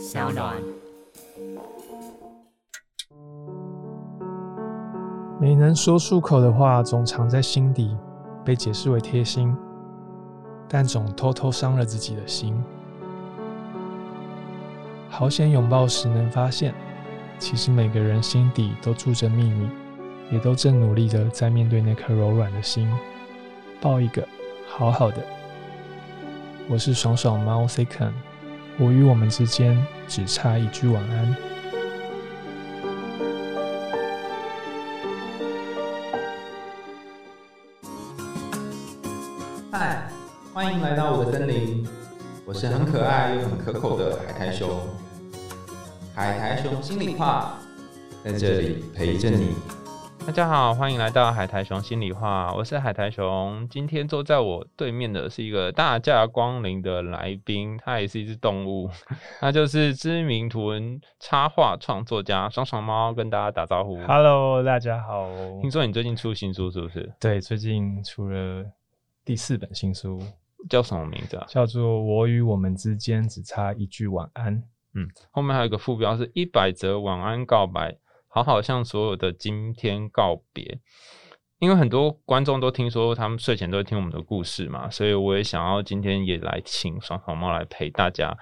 小暖。没能说出口的话，总藏在心底，被解释为贴心，但总偷偷伤了自己的心。好险拥抱时能发现，其实每个人心底都住着秘密，也都正努力的在面对那颗柔软的心。抱一个，好好的。我是爽爽猫 Second，我与我们之间只差一句晚安。嗨，欢迎来到我的森林，我是很可爱又很可口的海苔熊。海苔熊心里话，在这里陪着你。大家好，欢迎来到海苔熊心里话，我是海苔熊。今天坐在我对面的是一个大驾光临的来宾，他也是一只动物，他就是知名图文插画创作家爽爽猫，跟大家打招呼。Hello，大家好。听说你最近出新书是不是？对，最近出了第四本新书，叫什么名字啊？叫做《我与我们之间只差一句晚安》。嗯，后面还有一个副标是一百则晚安告白，好好向所有的今天告别。因为很多观众都听说他们睡前都会听我们的故事嘛，所以我也想要今天也来请爽爽猫来陪大家，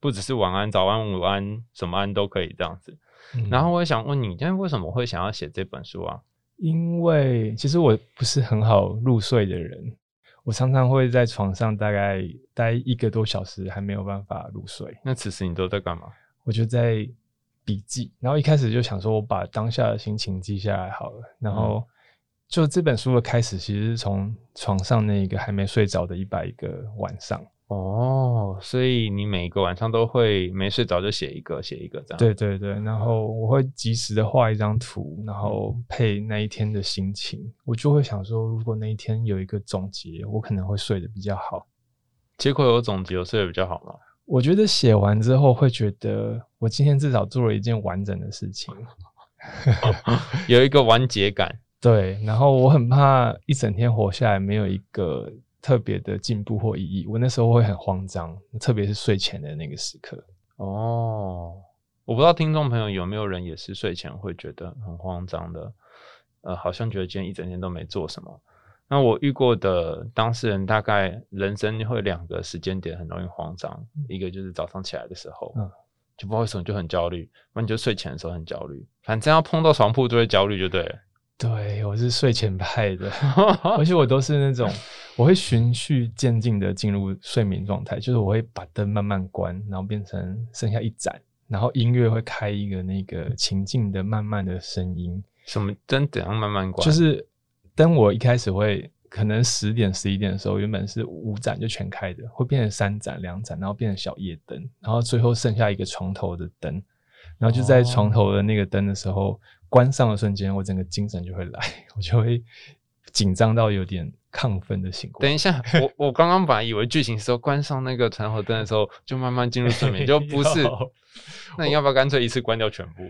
不只是晚安、早安、午安，什么安都可以这样子。嗯然后我也想问你，今天为什么会想要写这本书啊？因为其实我不是很好入睡的人，我常常会在床上大概待一个多小时，还没有办法入睡。那此时你都在干嘛？我就在笔记，然后一开始就想说，我把当下的心情记下来好了。然后就这本书的开始，其实是从床上那个还没睡着的一百个晚上。哦，所以你每个晚上都会没睡着就写一个，写一个这样。对对对，然后我会及时的画一张图，然后配那一天的心情，我就会想说，如果那一天有一个总结，我可能会睡得比较好。结果有总结，有睡得比较好吗？我觉得写完之后会觉得，我今天至少做了一件完整的事情。有一个完结感。对，然后我很怕一整天活下来没有一个特别的进步或意义，我那时候会很慌张，特别是睡前的那个时刻。哦，我不知道听众朋友有没有人也是睡前会觉得很慌张的，呃，好像觉得今天一整天都没做什么。那我遇过的当事人，大概人生会两个时间点很容易慌张，一个就是早上起来的时候，嗯就不知道为什么就很焦虑；，那你就睡前的时候很焦虑，反正要碰到床铺就会焦虑，就对了。对我是睡前派的，而且我都是那种我会循序渐进的进入睡眠状态，就是我会把灯慢慢关，然后变成剩下一盏，然后音乐会开一个那个情境的慢慢的声音，什么灯怎样慢慢关？就是灯我一开始会可能十点十一点的时候，原本是五盏就全开的，会变成三盏两盏，然后变成小夜灯，然后最后剩下一个床头的灯，然后就在床头的那个灯的时候、关上的瞬间，我整个精神就会来，我就会紧张到有点亢奋的醒过。等一下，我我刚刚本来以为剧情是说关上那个床头灯的时候就慢慢进入睡眠，就不是。那你要不要干脆一次关掉全部？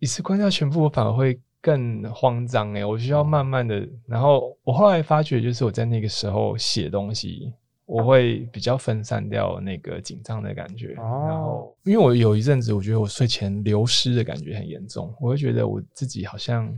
一次关掉全部，我反而会更慌张哎、我需要慢慢的。然后我后来发觉，就是我在那个时候写东西，我会比较分散掉那个紧张的感觉。哦然后，因为我有一阵子，我觉得我睡前流失的感觉很严重，我会觉得我自己好像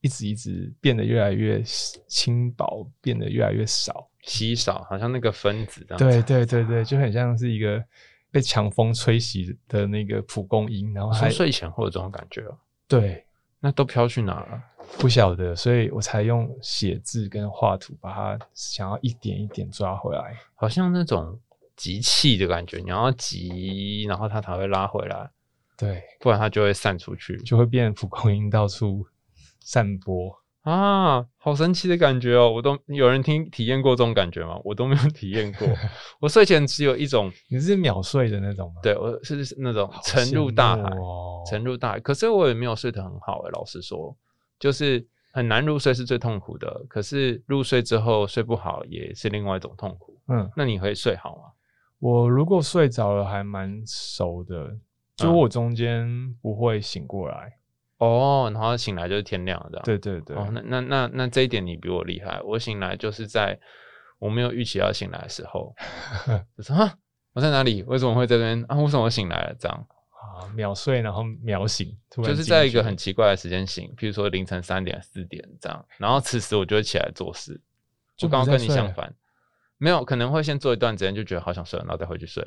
一直一直变得越来越轻薄，变得越来越少。稀少，好像那个分子这样。对，对对对，就很像是一个被强风吹袭的那个蒲公英，然后还睡前会有这种感觉哦。对。那都飘去哪了？不晓得，所以我才用写字跟画图把它想要一点一点抓回来。好像那种集气的感觉，你要集，然后它才会拉回来，对，不然它就会散出去。就会变蒲公英到处散播。啊，好神奇的感觉哦！我都有人听体验过这种感觉吗？我都没有体验过。我睡前只有一种，你是秒睡的那种吗？对我是是那种沉入大海沉入大海。可是我也没有睡得很好诶，老实说，就是很难入睡是最痛苦的。可是入睡之后睡不好也是另外一种痛苦。嗯，那你会睡好吗？我如果睡着了还蛮熟的，就嗯我中间不会醒过来。哦，然后醒来就是天亮了这样。对对对，哦，那那那那这一点你比我厉害。我醒来就是在我没有预期要醒来的时候，就说啊，我在哪里？为什么会在这边啊？为什么我醒来了？这样，啊，秒睡然后秒醒，突然就是在一个很奇怪的时间醒，譬如说凌晨三点、四点这样，然后此时我就会起来做事，就就刚刚跟你相反，没有可能会先做一段时间就觉得好想睡，然后再回去睡。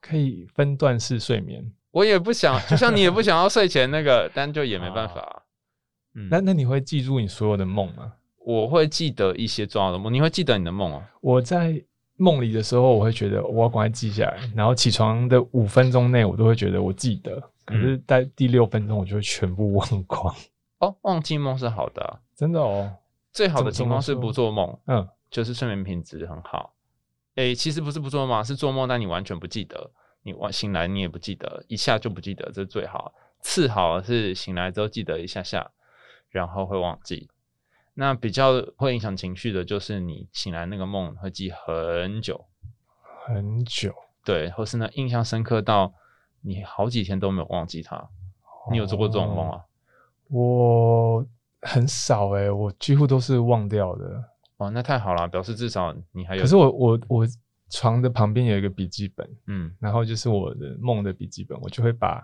可以分段式睡眠。我也不想，就像你也不想要睡前那个，但就也没办法啊。嗯，那那你会记住你所有的梦吗？我会记得一些重要的梦，你会记得你的梦哦。我在梦里的时候，我会觉得我要赶快记下来，然后起床的五分钟内，我都会觉得我记得，可嗯是，在第六分钟我就会全部忘光。哦，忘记梦是好的啊、真的哦，最好的情况是不做梦，嗯，就是睡眠品质很好。诶、其实不是不做梦啊，是做梦，但你完全不记得，你晚醒来你也不记得，一下就不记得，这是最好。次好是醒来之后记得一下下，然后会忘记。那比较会影响情绪的，就是你醒来那个梦会记很久，很久。对，或是呢印象深刻到你好几天都没有忘记它。你有做过这种梦啊？我很少诶、我几乎都是忘掉的。哦，那太好了，表示至少你还有。可是我我我床的旁边有一个笔记本，嗯，然后就是我的梦的笔记本，我就会把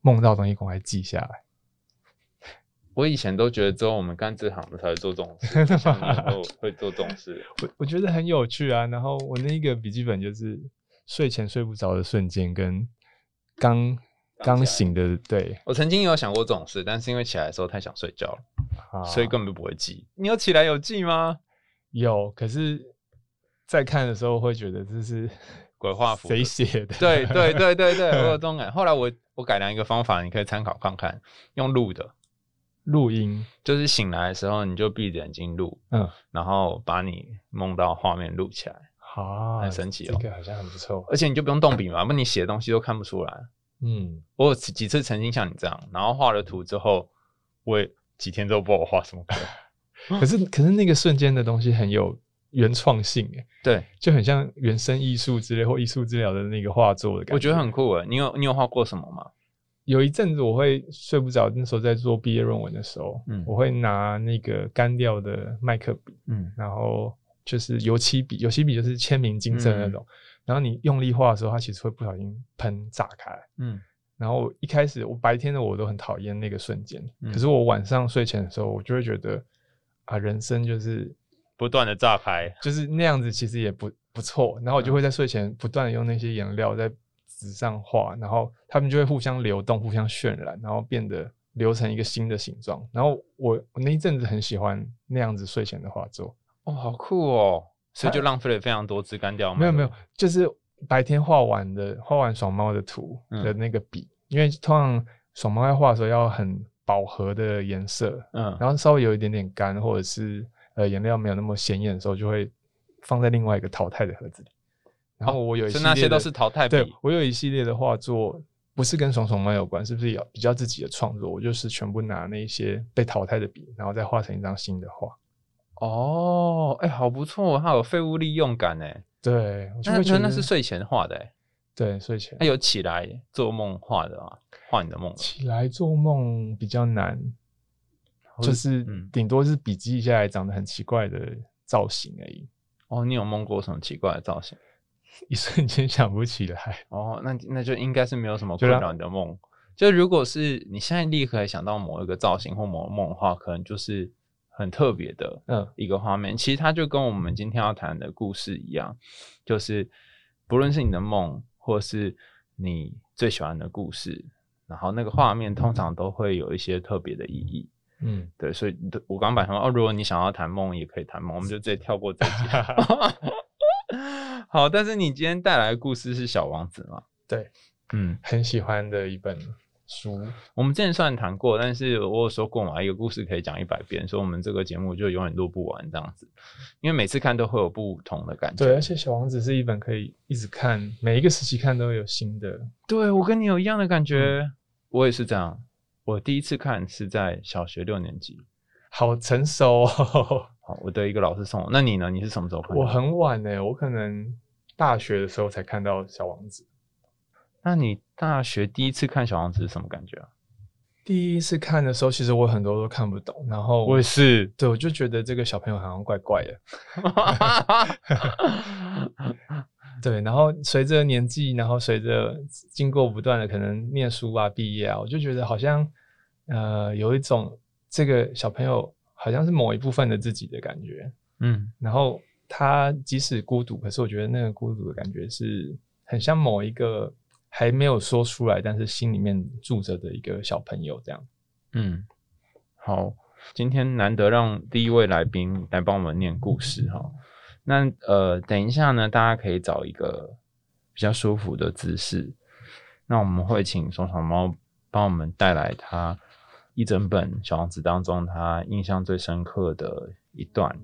梦到的东西赶快记下来。我以前都觉得只有我们干这行的才会做这种事，真的像你吗都会做这种事。我我觉得很有趣啊。然后我那个笔记本就是睡前睡不着的瞬间，跟刚刚醒的对，我曾经也有想过这种事，但是因为起来的时候太想睡觉了，啊所以根本就不会记。你有起来有记吗？有。可是，在看的时候会觉得这是 鬼画符的谁写的？对对对对对，我有这种感。后来我我改良一个方法，你可以参考看看，用录的，录音，就是醒来的时候你就闭着眼睛录，嗯，然后把你梦到画面录起来，好，很神奇哦这个好像很不错。而且你就不用动笔嘛，不然你写的东西都看不出来。嗯，我有几次曾经像你这样，然后画了图之后，我也几天都不知道我画什么鬼。可是可是那个瞬间的东西很有原创性，诶，对，就很像原生艺术之类或艺术治疗的那个画作的感觉。我觉得很酷诶。你有你有画过什么吗？有一阵子我会睡不着，那时候在做毕业论文的时候，嗯我会拿那个干掉的麦克笔，嗯然后就是油漆笔，油漆笔就是签名金色的那嗯种，然后你用力画的时候，它其实会不小心喷炸开。嗯然后一开始我白天的我都很讨厌那个瞬间，嗯可是我晚上睡前的时候，我就会觉得啊，人生就是不断的炸开。就是那样子，其实也不不错。然后我就会在睡前不断的用那些颜料在纸上画，然后它们就会互相流动、互相渲染，然后变得流成一个新的形状。然后我我那一阵子很喜欢那样子睡前的画作。哦，好酷哦！所以就浪费了非常多支干掉。没有没有，，就是白天画完的画完爽猫的图的那个笔，因为通常爽猫在画的时候要很饱和的颜色，嗯，然后稍微有一点点干，或者是呃颜料没有那么显眼的时候，就会放在另外一个淘汰的盒子里。然后我有一系所以列的那些都是淘汰对我有一系列的画作，不是跟爽爽猫有关，是不是有比较自己的创作？我就是全部拿那些被淘汰的笔，然后再画成一张新的画。哦，哎，好不错，它有废物利用感哎。对，我就会觉得那是睡前画的哎，对睡前那有起来做梦画的啊，画你的梦。起来做梦比较难，就是嗯顶多是笔记下来长得很奇怪的造型而已，哦，你有梦过什么奇怪的造型？一瞬间想不起来。哦，那那就应该是没有什么困扰你的梦。就如果是你现在立刻想到某一个造型或某个梦的话，可能就是很特别的嗯一个画面。其实它就跟我们今天要谈的故事一样，就是不论是你的梦，或是你最喜欢的故事，然后那个画面通常都会有一些特别的意义。嗯，对，所以我刚本来想说，哦，如果你想要谈梦，也可以谈梦，我们就直接跳过这一集。好，但是你今天带来的故事是小王子嘛？对，嗯，很喜欢的一本书。我们之前虽然谈过，但是我有说过嘛，一个故事可以讲一百遍，所以我们这个节目就永远录不完这样子，因为每次看都会有不同的感觉。对，而且《小王子》是一本可以一直看，每一个时期看都会有新的。对我跟你有一样的感觉，我也是这样。我第一次看是在小学六年级，好成熟哦！好，我的一个老师送我。那你呢？你是什么时候看？我很晚呢，我可能大学的时候才看到《小王子》。那你大学第一次看小王子是什么感觉啊？第一次看的时候，其实我很多都看不懂，然后我也是，对我就觉得这个小朋友好像怪怪的。对，然后随着年纪，然后随着经过不断的可能念书啊、毕业啊，我就觉得好像呃有一种这个小朋友好像是某一部分的自己的感觉。嗯然后他即使孤独，可是我觉得那个孤独的感觉是很像某一个还没有说出来，但是心里面住着的一个小朋友这样。嗯，好，今天难得让第一位来宾来帮我们念故事哈。那呃，等一下呢，大家可以找一个比较舒服的姿势。那我们会请松鼠猫帮我们带来他一整本《小王子》当中他印象最深刻的一段。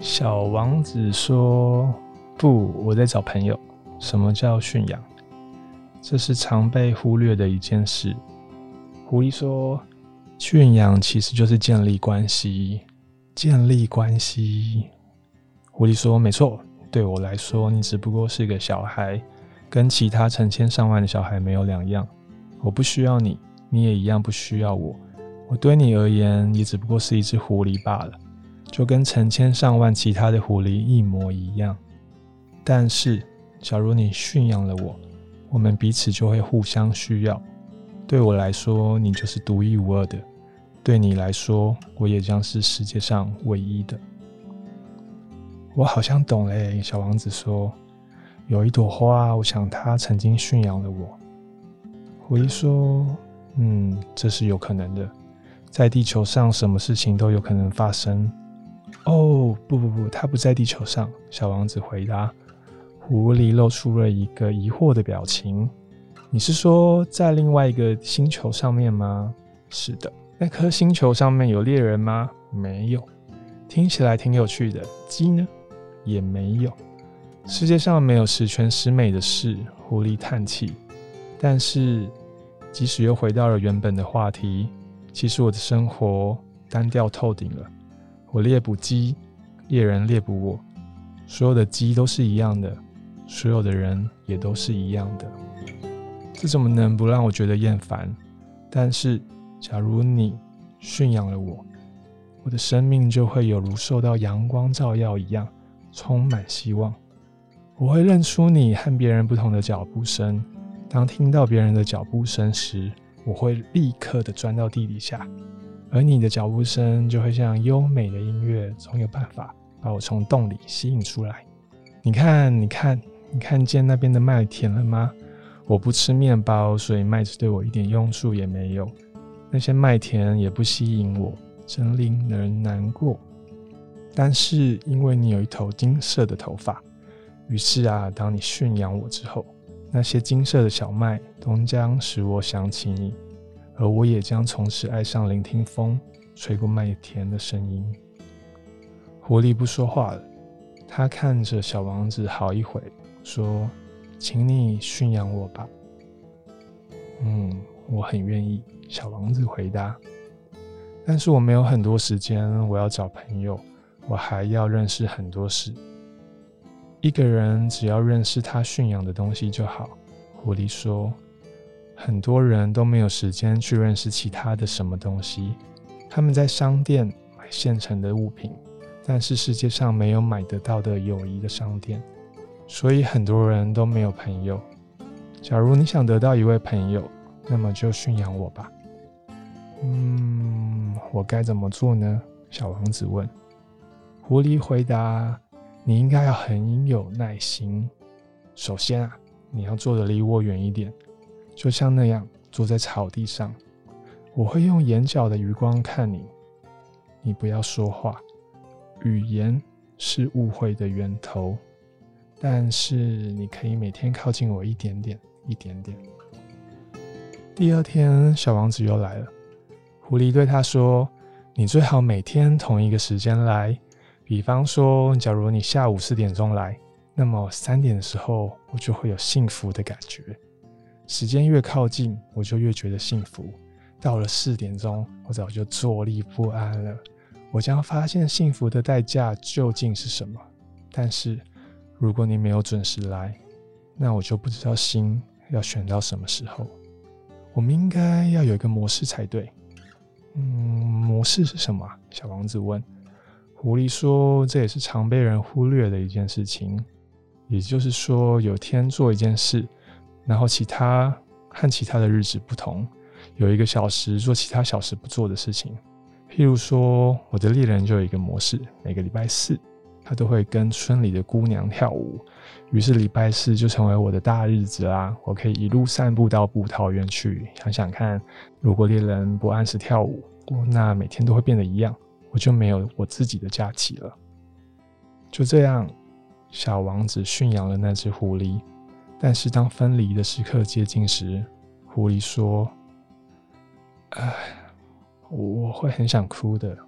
小王子说：“不，我在找朋友。什么叫驯养？这是常被忽略的一件事。”狐狸说：“驯养其实就是建立关系，建立关系。”狐狸说：“没错，对我来说，你只不过是个小孩，跟其他成千上万的小孩没有两样。我不需要你，你也一样不需要我。我对你而言，也只不过是一只狐狸罢了。”就跟成千上万其他的狐狸一模一样。但是，假如你驯养了我，我们彼此就会互相需要。对我来说，你就是独一无二的；对你来说，我也将是世界上唯一的。我好像懂嘞，小王子说：“有一朵花，我想它曾经驯养了我。”狐狸说：“嗯，这是有可能的。在地球上，什么事情都有可能发生。”哦，不不不，它不在地球上。小王子回答。狐狸露出了一个疑惑的表情。你是说在另外一个星球上面吗？是的。那颗星球上面有猎人吗？没有。听起来挺有趣的。鸡呢？也没有。世界上没有十全十美的事。狐狸叹气。但是，即使又回到了原本的话题，其实我的生活单调透顶了。我猎捕鸡，猎人猎捕我，所有的鸡都是一样的，所有的人也都是一样的，这怎么能不让我觉得厌烦？但是，假如你驯养了我，我的生命就会有如受到阳光照耀一样，充满希望。我会认出你和别人不同的脚步声，当听到别人的脚步声时，我会立刻的钻到地底下。而你的脚步声就会像优美的音乐，总有办法把我从洞里吸引出来。你看，你看，你看见那边的麦田了吗？我不吃面包，所以麦子对我一点用处也没有。那些麦田也不吸引我，真令人难过。但是因为你有一头金色的头发，于是啊，当你驯养我之后，那些金色的小麦都将使我想起你。而我也将从此爱上聆听风吹过麦田的声音。狐狸不说话了，他看着小王子好一会，说：“请你驯养我吧。”“嗯，我很愿意。”小王子回答。“但是我没有很多时间，我要找朋友，我还要认识很多事。一个人只要认识他驯养的东西就好。”狐狸说。很多人都没有时间去认识其他的什么东西，他们在商店买现成的物品，但是世界上没有买得到的友谊的商店，所以很多人都没有朋友。假如你想得到一位朋友，那么就驯养我吧。嗯，我该怎么做呢？小王子问。狐狸回答：“你应该要很有耐心。首先啊，你要坐的离我远一点。”就像那样坐在草地上，我会用眼角的余光看你。你不要说话，语言是误会的源头。但是你可以每天靠近我一点点，一点点。第二天，小王子又来了。狐狸对他说：“你最好每天同一个时间来。比方说，假如你下午四点钟来，那么三点的时候，我就会有幸福的感觉。”时间越靠近，我就越觉得幸福。到了四点钟，我早就坐立不安了。我将发现幸福的代价究竟是什么。但是，如果你没有准时来，那我就不知道心要选到什么时候。我们应该要有一个模式才对。嗯，模式是什么？小王子问。狐狸说：“这也是常被人忽略的一件事情。也就是说，有天做一件事，然后其他和其他的日子不同，有一个小时做其他小时不做的事情。譬如说，我的猎人就有一个模式，每个礼拜四，他都会跟村里的姑娘跳舞。于是礼拜四就成为我的大日子啦！我可以一路散步到布桃园去。想想看，如果猎人不按时跳舞，那每天都会变得一样。”我就没有我自己的假期了。就这样，小王子驯养了那只狐狸。但是当分离的时刻接近时，狐狸说：“唉，我会很想哭的。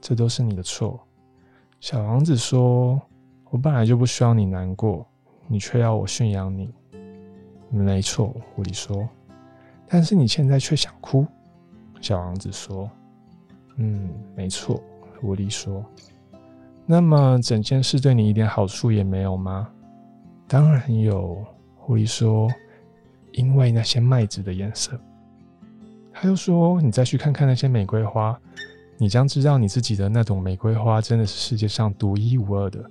这都是你的错。”小王子说：“我本来就不需要你难过，你却要我驯养你。”没错，狐狸说：“但是你现在却想哭。”小王子说。嗯，没错，狐狸说。那么整件事对你一点好处也没有吗？当然有，狐狸说。因为那些麦子的颜色。他又说：“你再去看看那些玫瑰花，你将知道你自己的那朵玫瑰花真的是世界上独一无二的。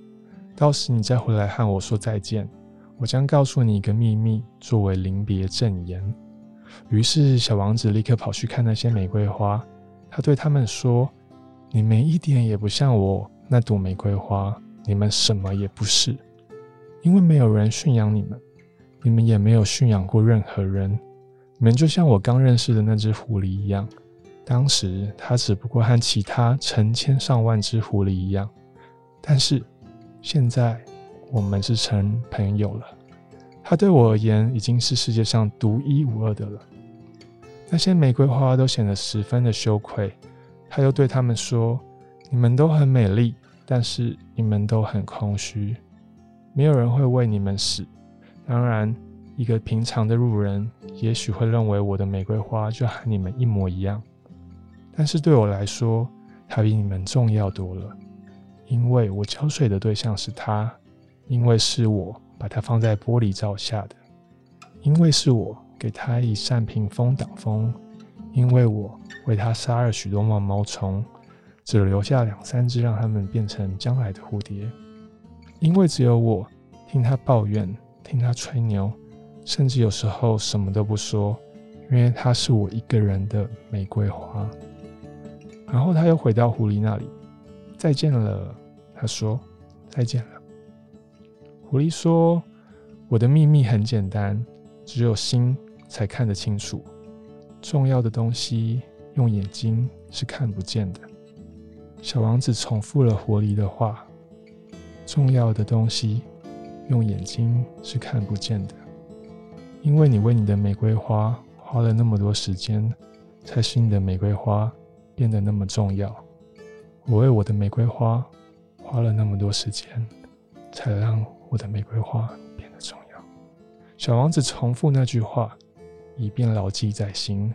到时你再回来和我说再见，我将告诉你一个秘密，作为临别赠言。”于是小王子立刻跑去看那些玫瑰花。他对他们说：“你们一点也不像我那朵玫瑰花，你们什么也不是，因为没有人驯养你们，你们也没有驯养过任何人。你们就像我刚认识的那只狐狸一样，当时它只不过和其他成千上万只狐狸一样，但是现在我们是成朋友了。它对我而言已经是世界上独一无二的了。”那些玫瑰花都显得十分的羞愧，他又对他们说：“你们都很美丽，但是你们都很空虚，没有人会为你们死。当然，一个平常的路人也许会认为我的玫瑰花就和你们一模一样，但是对我来说，它比你们重要多了，因为我浇水的对象是它，因为是我把它放在玻璃罩下的，因为是我。”给他一扇屏风挡风，因为我为他杀了许多毛毛虫，只留下两三只，让它们变成将来的蝴蝶。因为只有我听他抱怨，听他吹牛，甚至有时候什么都不说，因为他是我一个人的玫瑰花。然后他又回到狐狸那里，再见了。他说：“再见了。”狐狸说：“我的秘密很简单，只有心。”才看得清楚，重要的东西用眼睛是看不见的。小王子重复了狐狸的话：“重要的东西用眼睛是看不见的，因为你为你的玫瑰花花了那么多时间，才使你的玫瑰花变得那么重要。我为我的玫瑰花花了那么多时间，才让我的玫瑰花变得重要。”小王子重复那句话。以便牢记在心。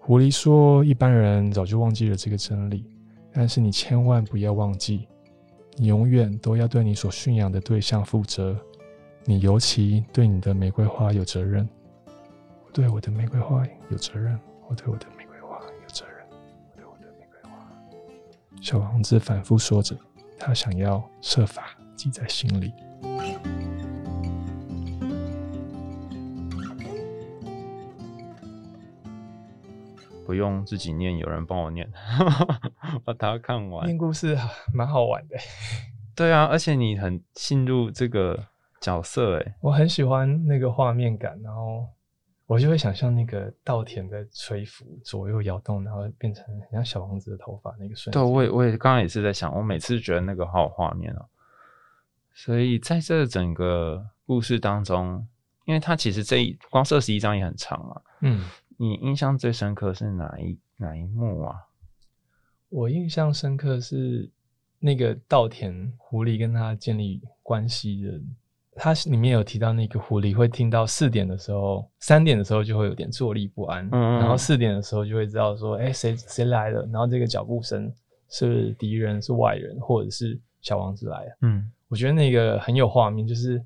狐狸说：“一般人早就忘记了这个真理，但是你千万不要忘记，你永远都要对你所驯养的对象负责。你尤其对你的玫瑰花有责任。我对我的玫瑰花有责任。我对我的小王子反复说着，他想要设法记在心里。不用自己念，有人帮我念，把它看完。念故事蛮好玩的，对啊，而且你很进入这个角色，哎，我很喜欢那个画面感，然后我就会想象那个稻田在吹拂，左右摇动，然后变成很像小王子的头发那个瞬间。对，我也我也刚刚也是在想，我每次觉得那个好有画面哦。所以在这整个故事当中，因为它其实这一光是二十一章也很长嘛，嗯。你印象最深刻是哪一哪一幕啊？我印象深刻是那个稻田狐狸跟他建立关系的，它里面有提到那个狐狸会听到四点的时候，三点的时候就会有点坐立不安，嗯，然后四点的时候就会知道说，哎，谁谁来了？然后这个脚步声是敌人是外人，或者是小王子来了，嗯，我觉得那个很有画面，就是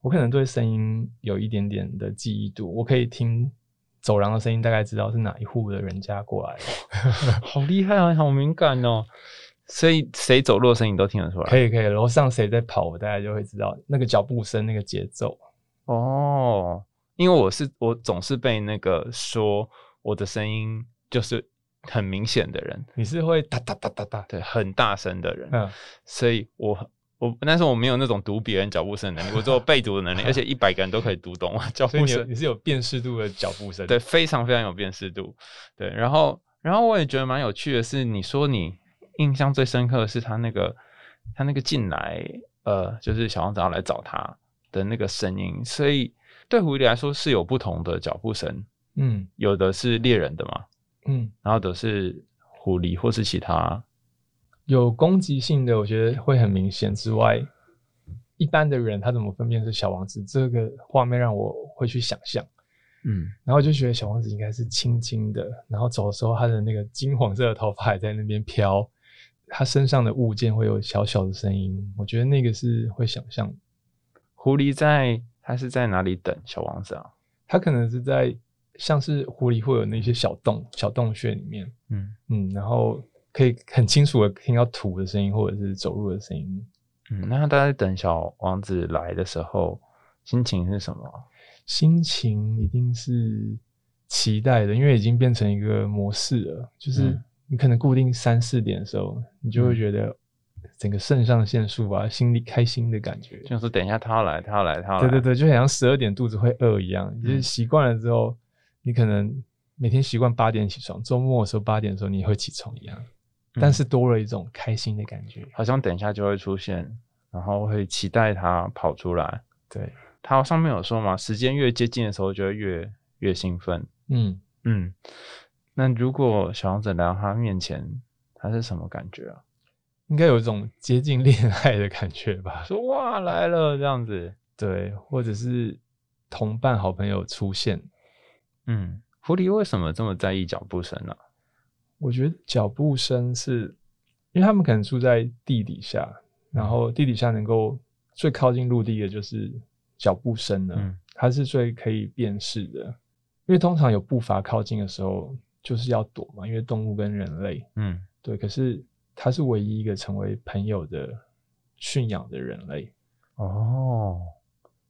我可能对声音有一点点的记忆度，我可以听。走廊的声音大概知道是哪一户的人家过来，好厉害啊，好敏感哦。所以谁走路的声音你都听得出来。可以可以，楼上谁在跑，我大概就会知道那个脚步声、那个节奏。哦，因为我是我总是被那个说我的声音就是很明显的人，你是会哒哒哒哒哒，对，很大声的人，嗯，所以我我但是我没有那种读别人脚步声的能力，我只有背读的能力，而且一百个人都可以读懂我脚步声，你你是有辨识度的脚步声。对，，非常非常有辨识度，对，然后然后我也觉得蛮有趣的是，你说你印象最深刻的是他那个他那个进来，呃，就是小王子要来找他的那个声音，所以对狐狸来说是有不同的脚步声，嗯。有的是猎人的嘛，嗯，然后的是狐狸或是其他，有攻击性的，我觉得会很明显之外，一般的人他怎么分辨是小王子？这个画面让我会去想象，嗯，然后就觉得小王子应该是轻轻的，然后走的时候他的那个金黄色的头发还在那边飘，他身上的物件会有小小的声音，我觉得那个是会想象，狐狸在他是在哪里等小王子啊？他可能是在像是狐狸会有那些小洞小洞穴里面，嗯嗯，然后可以很清楚的听到土的声音或者是走路的声音，嗯，那他大概等小王子来的时候，心情是什么？心情一定是期待的，因为已经变成一个模式了。就是嗯你可能固定三四点的时候，你就会嗯觉得整个肾上腺素啊，心里开心的感觉。就是等一下他要来，他要来，他要来。对对对，就好像十二点肚子会饿一样。就是嗯习惯了之后，你可能每天习惯八点起床，周末的时候八点的时候你会起床一样，嗯但是多了一种开心的感觉。好像等一下就会出现，然后会期待他跑出来。对，他上面有说嘛，时间越接近的时候就会越越兴奋。嗯，嗯，那如果小王子来到他面前，他是什么感觉啊？应该有一种接近恋爱的感觉吧。说哇来了这样子。对，或者是同伴、好朋友出现。嗯，狐狸为什么这么在意脚步声呢、我觉得脚步声是，因为他们可能住在地底下，然后地底下能够最靠近陆地的就是脚步声了，嗯它是最可以辨识的。因为通常有步伐靠近的时候，就是要躲嘛，因为动物跟人类嗯对，可是它是唯一一个成为朋友的驯养的人类，哦，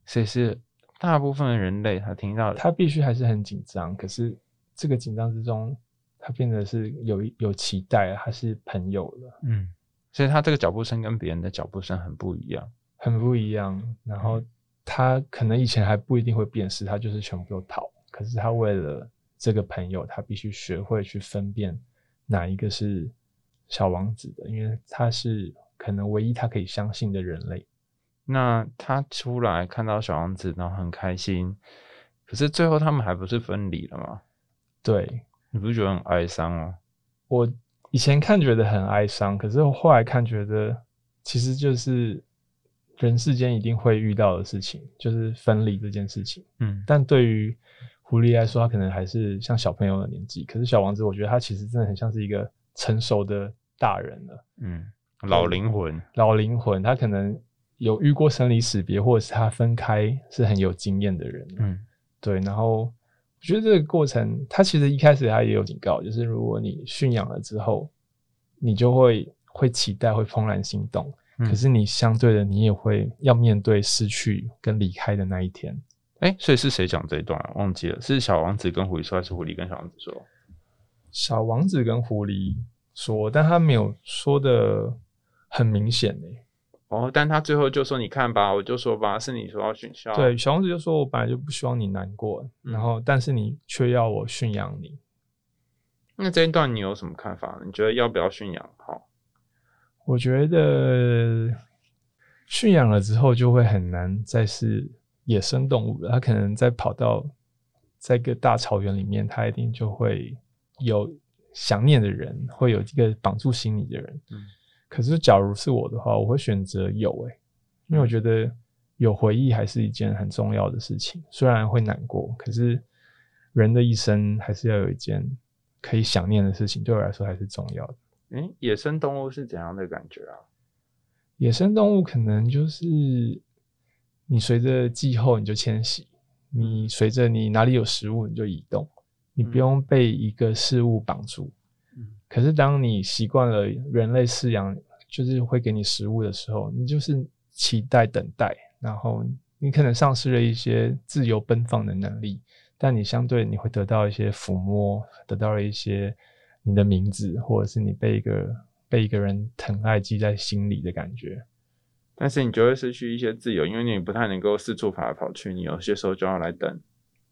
所以是大部分的人类他听到他必须还是很紧张，可是这个紧张之中，他变得是有有期待，他是朋友了。嗯，所以他这个脚步声跟别人的脚步声很不一样。很不一样。然后他可能以前还不一定会辨识，他就是全部都逃。可是他为了这个朋友，他必须学会去分辨哪一个是小王子的，因为他是可能唯一他可以相信的人类。那他出来看到小王子，然后很开心，可是最后他们还不是分离了吗？对你不是觉得很哀伤吗？我以前看觉得很哀伤，可是我后来看觉得其实就是人世间一定会遇到的事情，就是分离这件事情。嗯但对于狐狸来说，他可能还是像小朋友的年纪。可是小王子，我觉得他其实真的很像是一个成熟的大人了，嗯，老灵魂。老灵魂。他可能有遇过生离死别，或者是他分开是很有经验的人。嗯对。然后我觉得这个过程，他其实一开始他也有警告，就是如果你驯养了之后，你就会会期待，会怦然心动。嗯可是你相对的，你也会要面对失去跟离开的那一天。哎、所以是谁讲这一段、啊？忘记了，是小王子跟狐狸说，还是狐狸跟小王子说？小王子跟狐狸说，但他没有说的很明显呢。哦，但他最后就说：“你看吧，我就说吧，是你说要选校。”对，，小王子就说：“我本来就不希望你难过，嗯然后但是你却要我驯养你。那这一段你有什么看法？你觉得要不要驯养好？我觉得驯养了之后就会很难再是野生动物。它可能在跑到在一个大草原里面，它一定就会有想念的人，会有一个绑住心里的人。嗯可是假如是我的话，我会选择有诶、因为我觉得有回忆还是一件很重要的事情。虽然会难过，可是人的一生还是要有一件可以想念的事情，对我来说还是重要的。诶、野生动物是怎样的感觉啊？野生动物可能就是你随着季候你就迁徙，你随着你哪里有食物你就移动，你不用被一个事物绑住。嗯可是当你习惯了人类饲养，就是会给你食物的时候，你就是期待等待，然后你可能丧失了一些自由奔放的能力，但你相对你会得到一些抚摸，得到了一些你的名字，或者是你被一个被一个人疼爱记在心里的感觉。但是你就会失去一些自由，因为你不太能够四处跑来跑去，你有些时候就要来等。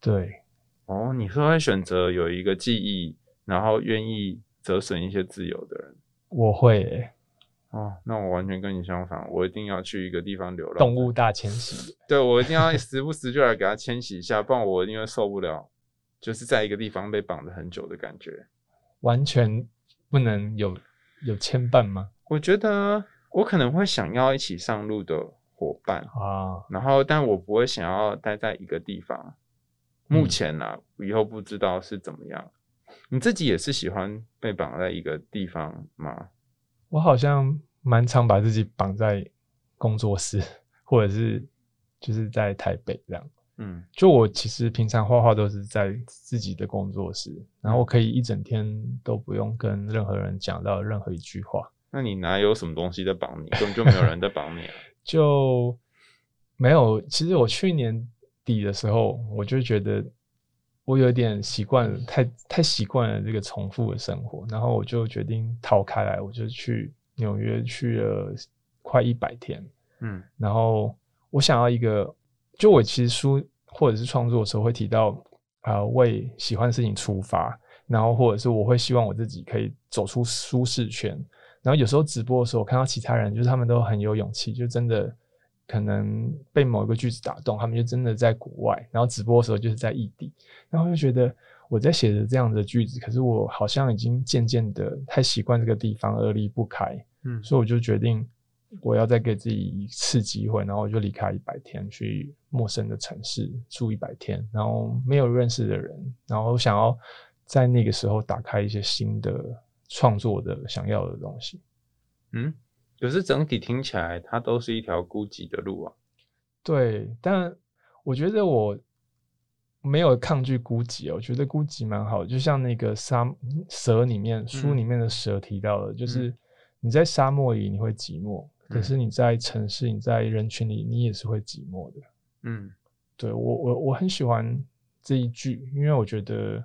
对，哦，你说会选择有一个记忆，然后愿意折损一些自由的人。我会、欸、哦，那我完全跟你相反，我一定要去一个地方流浪。动物大迁徙。对我一定要时不时就来给它迁徙一下，不然我一定会受不了，就是在一个地方被绑了很久的感觉。完全不能有有牵绊吗？我觉得我可能会想要一起上路的伙伴，啊，然后但我不会想要待在一个地方。目前呢、以后不知道是怎么样。你自己也是喜欢被绑在一个地方吗？我好像蛮常把自己绑在工作室，或者是就是在台北这样。嗯，就我其实平常画画都是在自己的工作室，然后我可以一整天都不用跟任何人讲到任何一句话，那你哪有什么东西在绑你？根本就没有人在绑你啊。就没有。其实我去年底的时候，我就觉得我有点习惯了，太太习惯了这个重复的生活，然后我就决定逃开来，我就去纽约去了快一百天。嗯然后我想要一个，就我其实书或者是创作的时候会提到，啊、为喜欢的事情出发，然后或者是我会希望我自己可以走出舒适圈。然后有时候直播的时候，我看到其他人，就是他们都很有勇气，就真的可能被某一个句子打动，他们就真的在国外，然后直播的时候就是在异地，然后就觉得我在写着这样的句子，可是我好像已经渐渐的太习惯这个地方而离不开，嗯。所以我就决定我要再给自己一次机会，然后我就离开一百天，去陌生的城市住一百天，然后没有认识的人，然后想要在那个时候打开一些新的创作的想要的东西。嗯，可是整体听起来，它都是一条孤寂的路啊。对，但我觉得我没有抗拒孤寂哦，我觉得孤寂蛮好的，就像那个沙蛇里面书里面的蛇提到的，就是你在沙漠里你会寂寞，可是你在城市、你在人群里，你也是会寂寞的。嗯对我我我很喜欢这一句，因为我觉得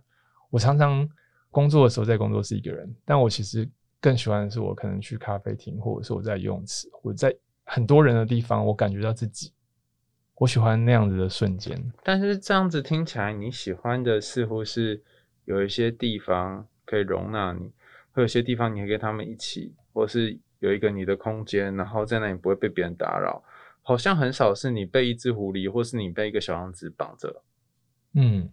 我常常工作的时候在工作是一个人，但我其实更喜欢的是我可能去咖啡厅，或者是我在游泳池，我在很多人的地方，我感觉到自己，我喜欢那样子的瞬间。但是这样子听起来，你喜欢的似乎是有一些地方可以容纳你，会有些地方你可以跟他们一起，或是有一个你的空间，然后在那里不会被别人打扰。好像很少是你被一只狐狸，或是你被一个小王子绑着。嗯，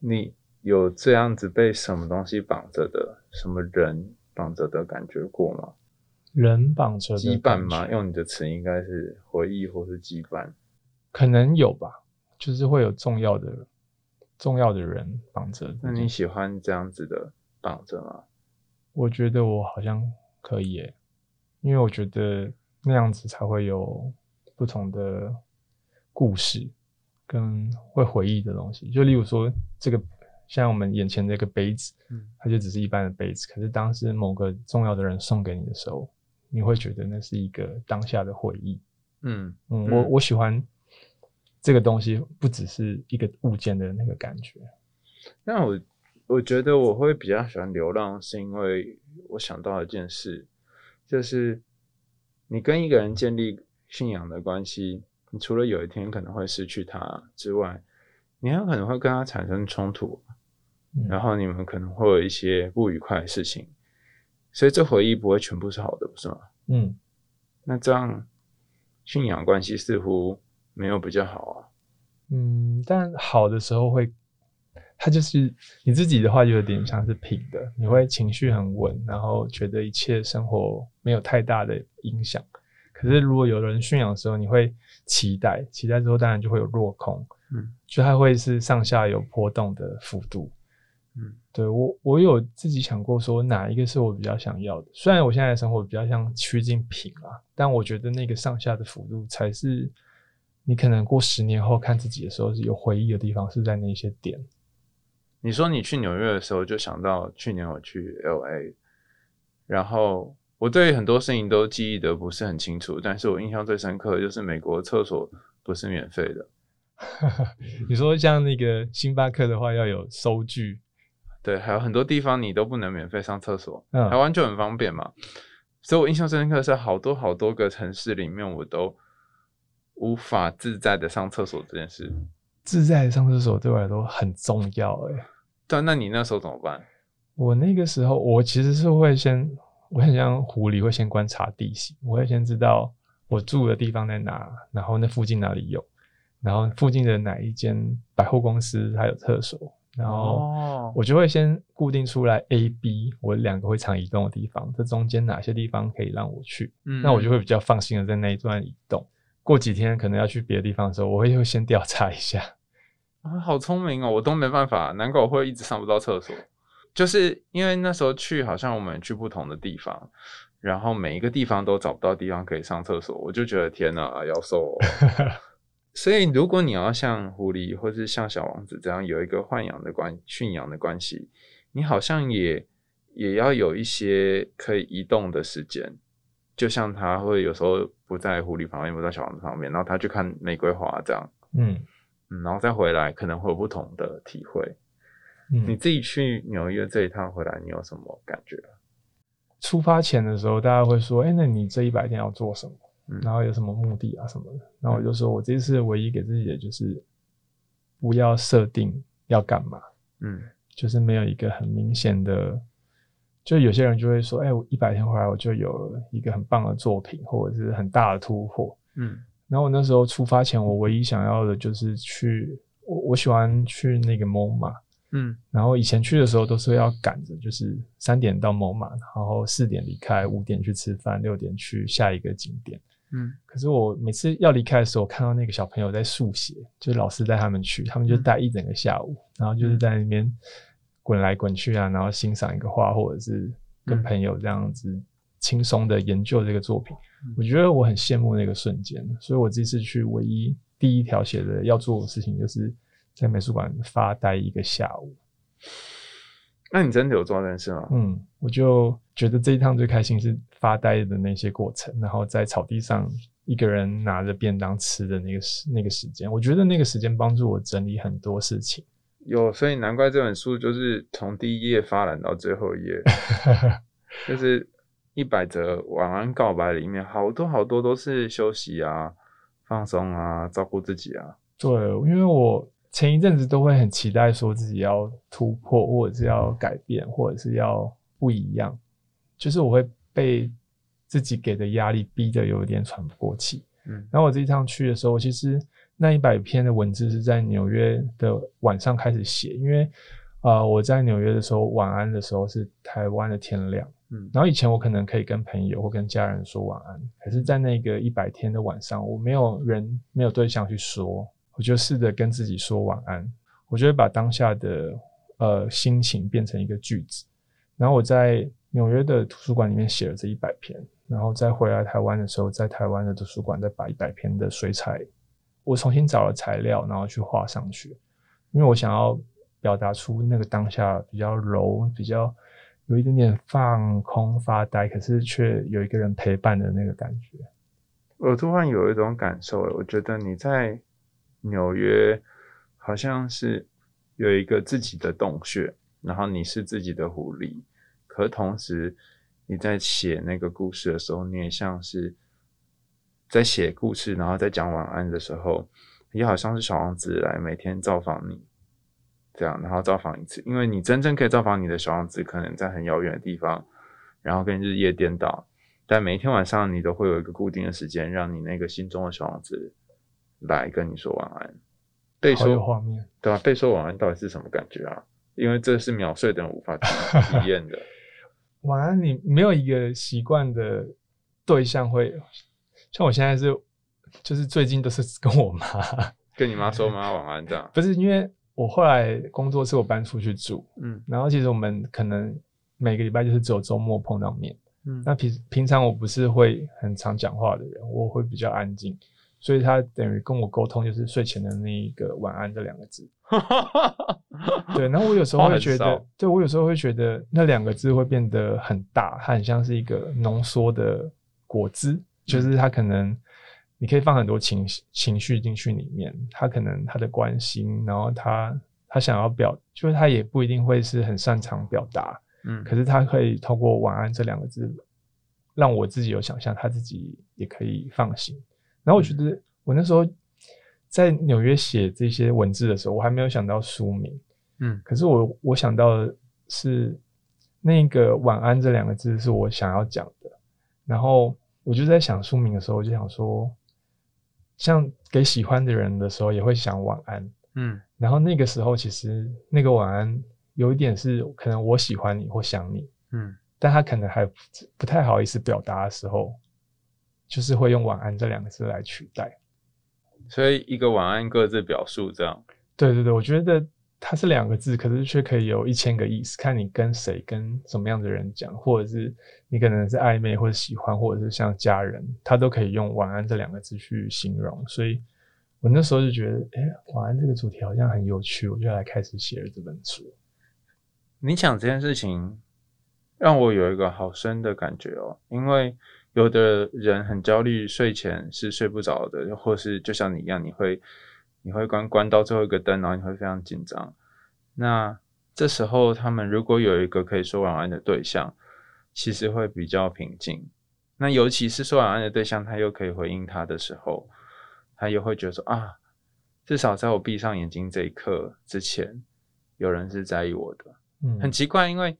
你有这样子被什么东西绑着的，什么人绑着的感觉过吗？人绑着羁绊吗？用你的词应该是回忆或是羁绊。可能有吧，就是会有重要的重要的人绑着。那你喜欢这样子的绑着吗？我觉得我好像可以耶，因为我觉得那样子才会有不同的故事跟会回忆的东西。就例如说，这个像我们眼前这个杯子，嗯它就只是一般的杯子，可是当时某个重要的人送给你的时候，你会觉得那是一个当下的回忆。嗯嗯，嗯我我喜欢这个东西，不只是一个物件的那个感觉。那我我觉得我会比较喜欢流浪，是因为我想到一件事，就是你跟一个人建立信仰的关系，你除了有一天可能会失去他之外，你还有可能会跟他产生冲突，嗯然后你们可能会有一些不愉快的事情，所以这回忆不会全部是好的，不是吗？嗯，那这样信仰关系似乎没有比较好啊。嗯，但好的时候会，它就是你自己的话，就有点像是平的，你会情绪很稳，然后觉得一切生活没有太大的影响。可是如果有人驯养的时候，你会期待，期待之后当然就会有落空，嗯，就它会是上下有波动的幅度。嗯，对我我有自己想过说哪一个是我比较想要的。虽然我现在的生活比较像趋近平啊，但我觉得那个上下的幅度才是你可能过十年后看自己的时候是有回忆的地方，是在那些点。你说你去纽约的时候，就想到去年我去 L A，然后我对很多事情都记忆的不是很清楚，但是我印象最深刻的就是美国厕所不是免费的。你说像那个星巴克的话，要有收据，对，还有很多地方你都不能免费上厕所，嗯台湾就很方便嘛。所以我印象深刻的是，好多好多个城市里面，我都无法自在的上厕所这件事。自在的上厕所对我来说很重要、欸。对，那你那时候怎么办？我那个时候，我其实是会先，我很像狐狸，会先观察地形，我会先知道我住的地方在哪，然后那附近哪里有，然后附近的哪一间百货公司还有厕所，然后哦，我就会先固定出来 A、B 我两个会常移动的地方，这中间哪些地方可以让我去，嗯那我就会比较放心的在那一段移动。过几天可能要去别的地方的时候，我会会先调查一下。啊，好聪明哦，我都没办法，难怪我会一直上不到厕所。就是因为那时候去，好像我们去不同的地方，然后每一个地方都找不到地方可以上厕所，我就觉得天哪，要瘦、哦。所以，如果你要像狐狸或是像小王子这样有一个豢养的关驯养的关系，你好像也也要有一些可以移动的时间。就像他会有时候不在狐狸旁边，不在小王子旁边，然后他去看玫瑰花这样，嗯嗯，然后再回来可能会有不同的体会。你嗯，自己去纽约这一趟回来，你有什么感觉？出发前的时候，大家会说：“哎、那你这一百天要做什么？嗯然后有什么目的啊什么的？”然后我就说：“我这次唯一给自己的就是不要设定要干嘛，嗯就是没有一个很明显的。就有些人就会说：‘哎、我一百天回来我就有一个很棒的作品，或者是很大的突破。’嗯然后我那时候出发前，我唯一想要的就是去，我我喜欢去那个 MoMA，嗯然后以前去的时候都是要赶着，就是三点到 MoMA，然后四点离开，五点去吃饭，六点去下一个景点。嗯可是我每次要离开的时候，我看到那个小朋友在速写，就是老师带他们去，他们就待一整个下午，然后就是在那边滚来滚去啊，然后欣赏一个画，或者是跟嗯朋友这样子轻松的研究这个作品。嗯我觉得我很羡慕那个瞬间，所以我这次去唯一第一条写的要做的事情，就是在美术馆发呆一个下午。那你真的有做到这件事吗？嗯，我就觉得这一趟最开心是发呆的那些过程，然后在草地上一个人拿着便当吃的那个时那个时间，我觉得那个时间帮助我整理很多事情。有，所以难怪这本书就是从第一页发展到最后一页，就是一百则晚安告白里面，好多好多都是休息啊、放松啊、照顾自己啊。对，因为我前一阵子都会很期待说自己要突破，或者是要改变，或者是要不一样，就是我会被自己给的压力逼得有点喘不过气。嗯。然后我这一趟去的时候，其实那一百篇的文字是在纽约的晚上开始写，因为呃我在纽约的时候，晚安的时候是台湾的天亮，嗯。然后以前我可能可以跟朋友或跟家人说晚安，可是，在那个一百天的晚上，我没有人没有对象去说，我就试着跟自己说晚安，我就会把当下的呃心情变成一个句子，然后我在纽约的图书馆里面写了这一百篇，然后再回来台湾的时候，在台湾的图书馆再把一百篇的水彩，我重新找了材料，然后去画上去，因为我想要表达出那个当下比较柔、比较有一点点放空、发呆，可是却有一个人陪伴的那个感觉。我突然有一种感受，我觉得你在纽约好像是有一个自己的洞穴，然后你是自己的狐狸，可同时你在写那个故事的时候，你也像是在写故事，然后在讲晚安的时候，也好像是小王子来每天造访你，这样，然后造访一次，因为你真正可以造访你的小王子，可能在很遥远的地方，然后跟日夜颠倒。但每一天晚上，你都会有一个固定的时间，让你那个心中的小王子来跟你说晚安。被说画面，对啊，被说晚安到底是什么感觉啊？因为这是秒睡的人无法体体验的。晚安，你没有一个习惯的对象会，像我现在是，就是最近都是跟我妈，跟你妈说妈晚安这样。不是因为我后来工作是我搬出去住，嗯然后其实我们可能每个礼拜就是只有周末碰到面。嗯那平平常我不是会很常讲话的人，我会比较安静，所以他等于跟我沟通就是睡前的那一个晚安这两个字。对，然后我有时候会觉得，对我有时候会觉得那两个字会变得很大，它很像是一个浓缩的果汁，就是它可能你可以放很多情情绪进去里面，他可能他的关心，然后他他想要表，就是他也不一定会是很擅长表达，嗯，可是他可以透过晚安这两个字，让我自己有想象，他自己也可以放心。然后我觉得我那时候。在纽约写这些文字的时候，我还没有想到书名，嗯，可是我我想到的是那个“晚安”这两个字是我想要讲的，然后我就在想书名的时候，我就想说，像给喜欢的人的时候也会想晚安，嗯，然后那个时候其实那个晚安有一点是可能我喜欢你或想你，嗯，但他可能还不太好意思表达的时候，就是会用“晚安”这两个字来取代。所以一个晚安各自表述这样，对对对，我觉得它是两个字，可是却可以有一千个意思，看你跟谁、跟什么样的人讲，或者是你可能是暧昧或者喜欢，或者是像家人，他都可以用晚安这两个字去形容。所以我那时候就觉得，哎，晚安这个主题好像很有趣，我就来开始写了这本书。你讲这件事情，让我有一个好深的感觉哦，因为。有的人很焦虑，睡前是睡不着的，或是就像你一样，你会你会关关到最后一个灯，然后你会非常紧张。那这时候，他们如果有一个可以说晚安的对象，其实会比较平静。那尤其是说晚安的对象，他又可以回应他的时候，他又会觉得说啊，至少在我闭上眼睛这一刻之前，有人是在意我的。嗯，很奇怪，因为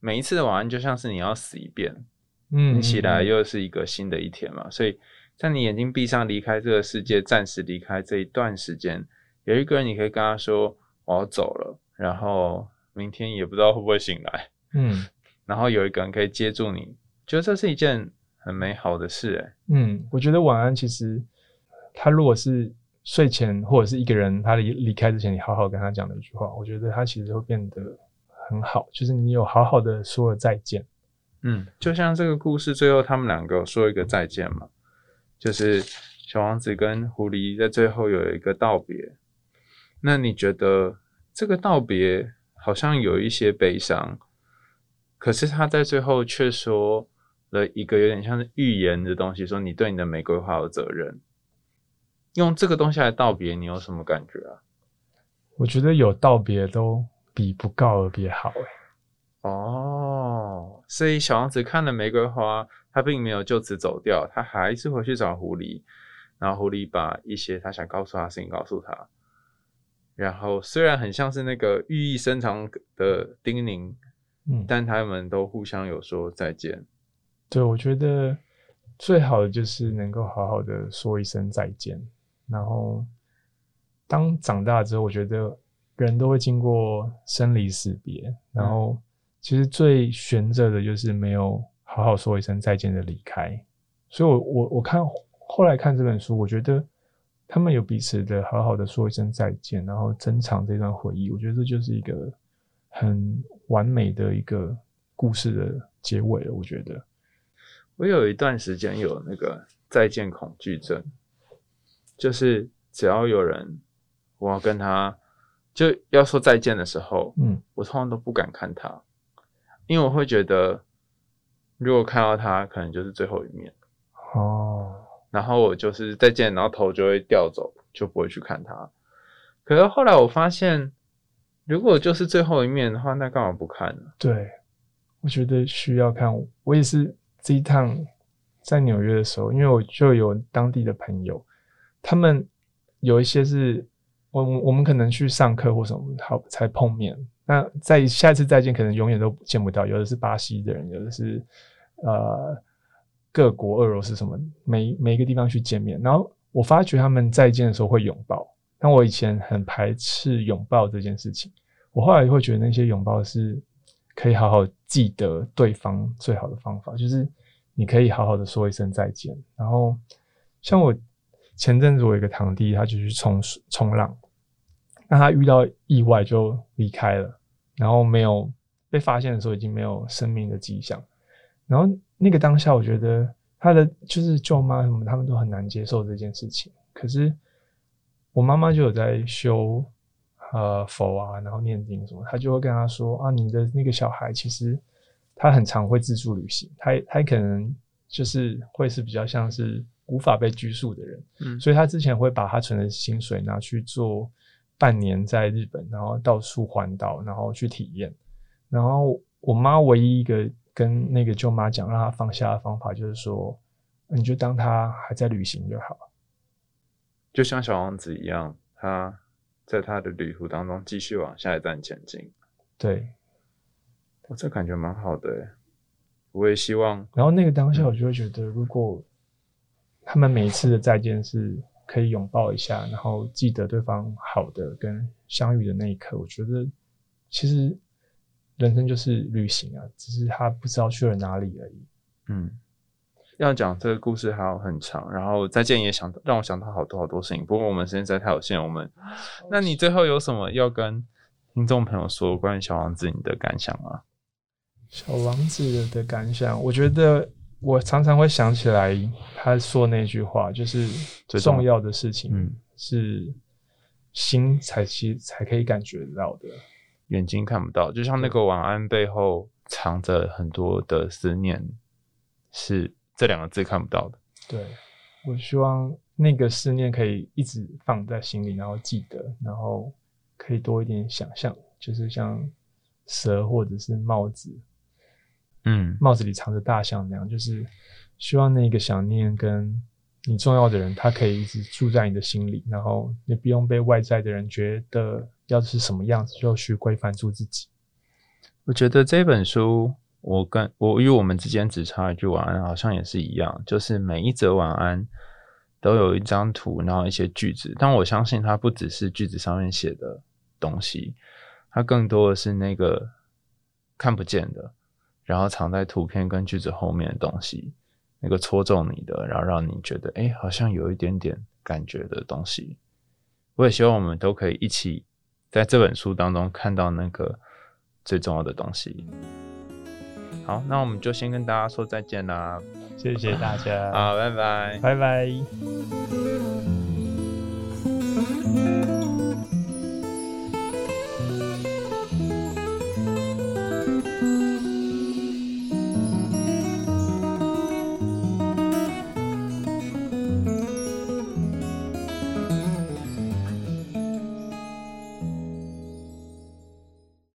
每一次的晚安就像是你要死一遍。嗯，起来又是一个新的一天嘛，所以在你眼睛闭上离开这个世界，暂时离开这一段时间，有一个人你可以跟他说我要走了，然后明天也不知道会不会醒来，嗯，然后有一个人可以接住你，觉得这是一件很美好的事，哎，嗯，我觉得晚安其实他如果是睡前或者是一个人他离离开之前，你好好跟他讲的一句话，我觉得他其实会变得很好，就是你有好好的说了再见。嗯，就像这个故事最后，他们两个说一个再见嘛，就是小王子跟狐狸在最后有一个道别。那你觉得这个道别好像有一些悲伤，可是他在最后却说了一个有点像是预言的东西，说你对你的玫瑰花有责任。用这个东西来道别，你有什么感觉啊？我觉得有道别都比不告而别好，哎。哦，所以小王子看了玫瑰花，他并没有就此走掉，他还是回去找狐狸，然后狐狸把一些他想告诉他的事情告诉他，然后虽然很像是那个寓意深长的叮咛，嗯，但他们都互相有说再见。对，我觉得最好的就是能够好好的说一声再见，然后当长大之后，我觉得人都会经过生离死别，然后。其实最悬着的就是没有好好说一声再见的离开，所以，我我我看后来看这本书，我觉得他们有彼此的好好的说一声再见，然后珍藏这段回忆，我觉得这就是一个很完美的一个故事的结尾了。我觉得我有一段时间有那个再见恐惧症，就是只要有人我要跟他就要说再见的时候，嗯，我通常都不敢看他。因为我会觉得，如果看到他，可能就是最后一面哦。然后我就是再见，然后头就会掉走，就不会去看他。可是后来我发现，如果就是最后一面的话，那干嘛不看呢？对，我觉得需要看。我也是这一趟在纽约的时候，因为我就有当地的朋友，他们有一些是我我们可能去上课或什么，好才碰面。那在下一次再见，可能永远都见不到。有的是巴西的人，有的是呃各国、俄罗斯什么，每每一个地方去见面。然后我发觉他们再见的时候会拥抱，但我以前很排斥拥抱这件事情。我后来会觉得那些拥抱是可以好好记得对方最好的方法，就是你可以好好的说一声再见。然后像我前阵子我有一个堂弟，他就去冲冲浪，那他遇到意外就离开了。然后没有被发现的时候，已经没有生命的迹象。然后那个当下，我觉得他的就是舅妈什么，他们都很难接受这件事情。可是我妈妈就有在修呃佛啊，然后念经什么，她就会跟他说啊，你的那个小孩其实他很常会自助旅行，他他可能就是会是比较像是无法被拘束的人，嗯所以他之前会把他存的薪水拿去做半年在日本，然后到处环岛，然后去体验。然后我妈唯一一个跟那个舅妈讲让她放下的方法，就是说，你就当她还在旅行就好。就像小王子一样，他在他的旅途当中继续往下一站前进。对，我这感觉蛮好的，我也希望然后那个当下，我就会觉得，如果他们每一次的再见是可以拥抱一下，然后记得对方好的跟相遇的那一刻，我觉得其实人生就是旅行啊，只是他不知道去了哪里而已。嗯，要讲这个故事还有很长，然后再见也想让我想到好多好多事情。不过我们时间实在太有限，我们，那你最后有什么要跟听众朋友说关于小王子你的感想吗？小王子的感想，我觉得我常常会想起来他说那句话，就是最重重要的事情嗯是心才其才可以感觉到的。眼睛看不到，就像那个晚安背后藏着很多的思念，是这两个字看不到的。对，我希望那个思念可以一直放在心里，然后记得，然后可以多一点想象，就是像蛇或者是帽子，嗯帽子里藏着大象那样，就是希望那个想念跟你重要的人，他可以一直住在你的心里，然后你不用被外在的人觉得要是什么样子就去规范住自己。我觉得这本书，我跟我与我们之间只差一句晚安，好像也是一样，就是每一则晚安都有一张图，然后一些句子。但我相信它不只是句子上面写的东西，它更多的是那个看不见的，然后藏在图片跟句子后面的东西，那个戳中你的，然后让你觉得哎、诶好像有一点点感觉的东西。我也希望我们都可以一起在这本书当中看到那个最重要的东西。好，那我们就先跟大家说再见啦。谢谢大家，好，拜拜。拜拜。